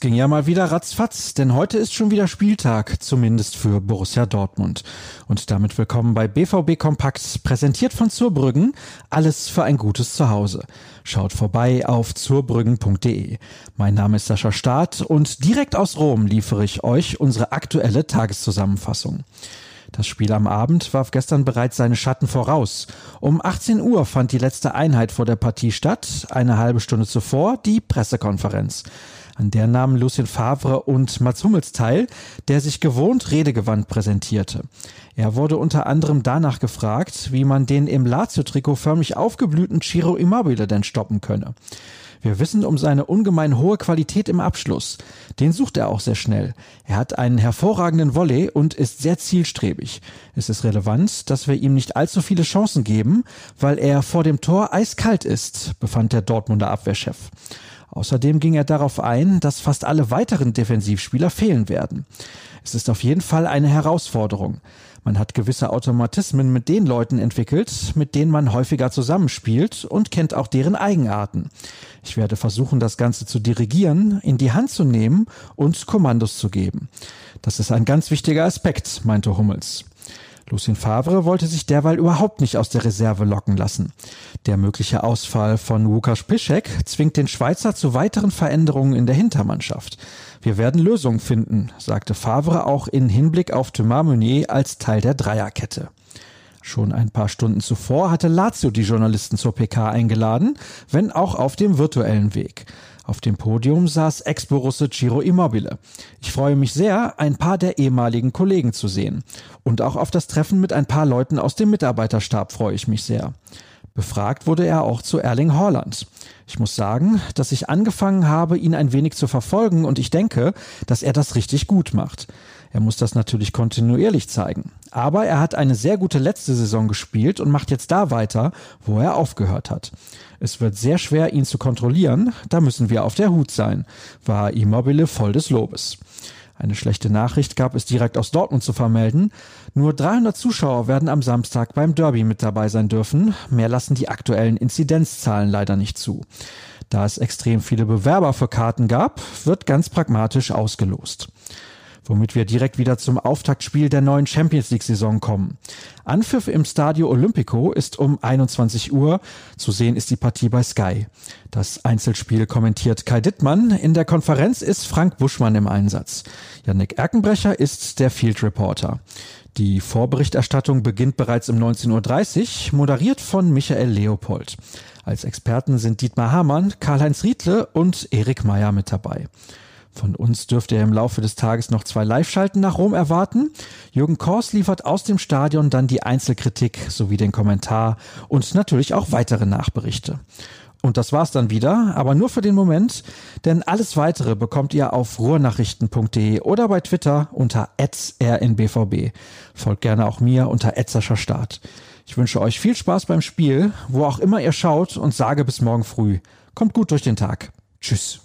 ging ja mal wieder ratzfatz, denn heute ist schon wieder Spieltag, zumindest für Borussia Dortmund. Und damit willkommen bei BVB Kompakt, präsentiert von Zurbrüggen, alles für ein gutes Zuhause. Schaut vorbei auf zurbrüggen.de. Mein Name ist Sascha Staat und direkt aus Rom liefere ich euch unsere aktuelle Tageszusammenfassung. Das Spiel am Abend warf gestern bereits seine Schatten voraus. Um 18 Uhr fand die letzte Einheit vor der Partie statt, eine halbe Stunde zuvor die Pressekonferenz. An der nahmen Lucien Favre und Mats Hummels teil, der sich gewohnt redegewandt präsentierte. Er wurde unter anderem danach gefragt, wie man den im Lazio-Trikot förmlich aufgeblühten Ciro Immobile denn stoppen könne. Wir wissen um seine ungemein hohe Qualität im Abschluss. Den sucht er auch sehr schnell. Er hat einen hervorragenden Volley und ist sehr zielstrebig. Es ist relevant, dass wir ihm nicht allzu viele Chancen geben, weil er vor dem Tor eiskalt ist, befand der Dortmunder Abwehrchef. Außerdem ging er darauf ein, dass fast alle weiteren Defensivspieler fehlen werden. Es ist auf jeden Fall eine Herausforderung. Man hat gewisse Automatismen mit den Leuten entwickelt, mit denen man häufiger zusammenspielt und kennt auch deren Eigenarten. Ich werde versuchen, das Ganze zu dirigieren, in die Hand zu nehmen und Kommandos zu geben. Das ist ein ganz wichtiger Aspekt, meinte Hummels. Lucien Favre wollte sich derweil überhaupt nicht aus der Reserve locken lassen. Der mögliche Ausfall von Łukasz Piszek zwingt den Schweizer zu weiteren Veränderungen in der Hintermannschaft. Wir werden Lösungen finden, sagte Favre auch in Hinblick auf Thomas Meunier als Teil der Dreierkette. Schon ein paar Stunden zuvor hatte Lazio die Journalisten zur PK eingeladen, wenn auch auf dem virtuellen Weg. Auf dem Podium saß Ex-Borusse Ciro Immobile. Ich freue mich sehr, ein paar der ehemaligen Kollegen zu sehen. Und auch auf das Treffen mit ein paar Leuten aus dem Mitarbeiterstab freue ich mich sehr. Befragt wurde er auch zu Erling Haaland. Ich muss sagen, dass ich angefangen habe, ihn ein wenig zu verfolgen und ich denke, dass er das richtig gut macht. Er muss das natürlich kontinuierlich zeigen. Aber er hat eine sehr gute letzte Saison gespielt und macht jetzt da weiter, wo er aufgehört hat. Es wird sehr schwer, ihn zu kontrollieren, da müssen wir auf der Hut sein, war Immobile voll des Lobes. Eine schlechte Nachricht gab es direkt aus Dortmund zu vermelden. Nur 300 Zuschauer werden am Samstag beim Derby mit dabei sein dürfen. Mehr lassen die aktuellen Inzidenzzahlen leider nicht zu. Da es extrem viele Bewerber für Karten gab, wird ganz pragmatisch ausgelost womit wir direkt wieder zum Auftaktspiel der neuen Champions League Saison kommen. Anpfiff im Stadio Olimpico ist um 21 Uhr. Zu sehen ist die Partie bei Sky. Das Einzelspiel kommentiert Kai Dittmann. In der Konferenz ist Frank Buschmann im Einsatz. Yannick Erkenbrecher ist der Field Reporter. Die Vorberichterstattung beginnt bereits um 19.30 Uhr, moderiert von Michael Leopold. Als Experten sind Dietmar Hamann, Karl-Heinz Riedle und Erik Meyer mit dabei. Von uns dürft ihr im Laufe des Tages noch zwei Live-Schalten nach Rom erwarten. Jürgen Kors liefert aus dem Stadion dann die Einzelkritik sowie den Kommentar und natürlich auch weitere Nachberichte. Und das war's dann wieder, aber nur für den Moment, denn alles weitere bekommt ihr auf ruhrnachrichten.de oder bei Twitter unter rnbvb. Folgt gerne auch mir unter Start. Ich wünsche euch viel Spaß beim Spiel, wo auch immer ihr schaut und sage bis morgen früh. Kommt gut durch den Tag. Tschüss.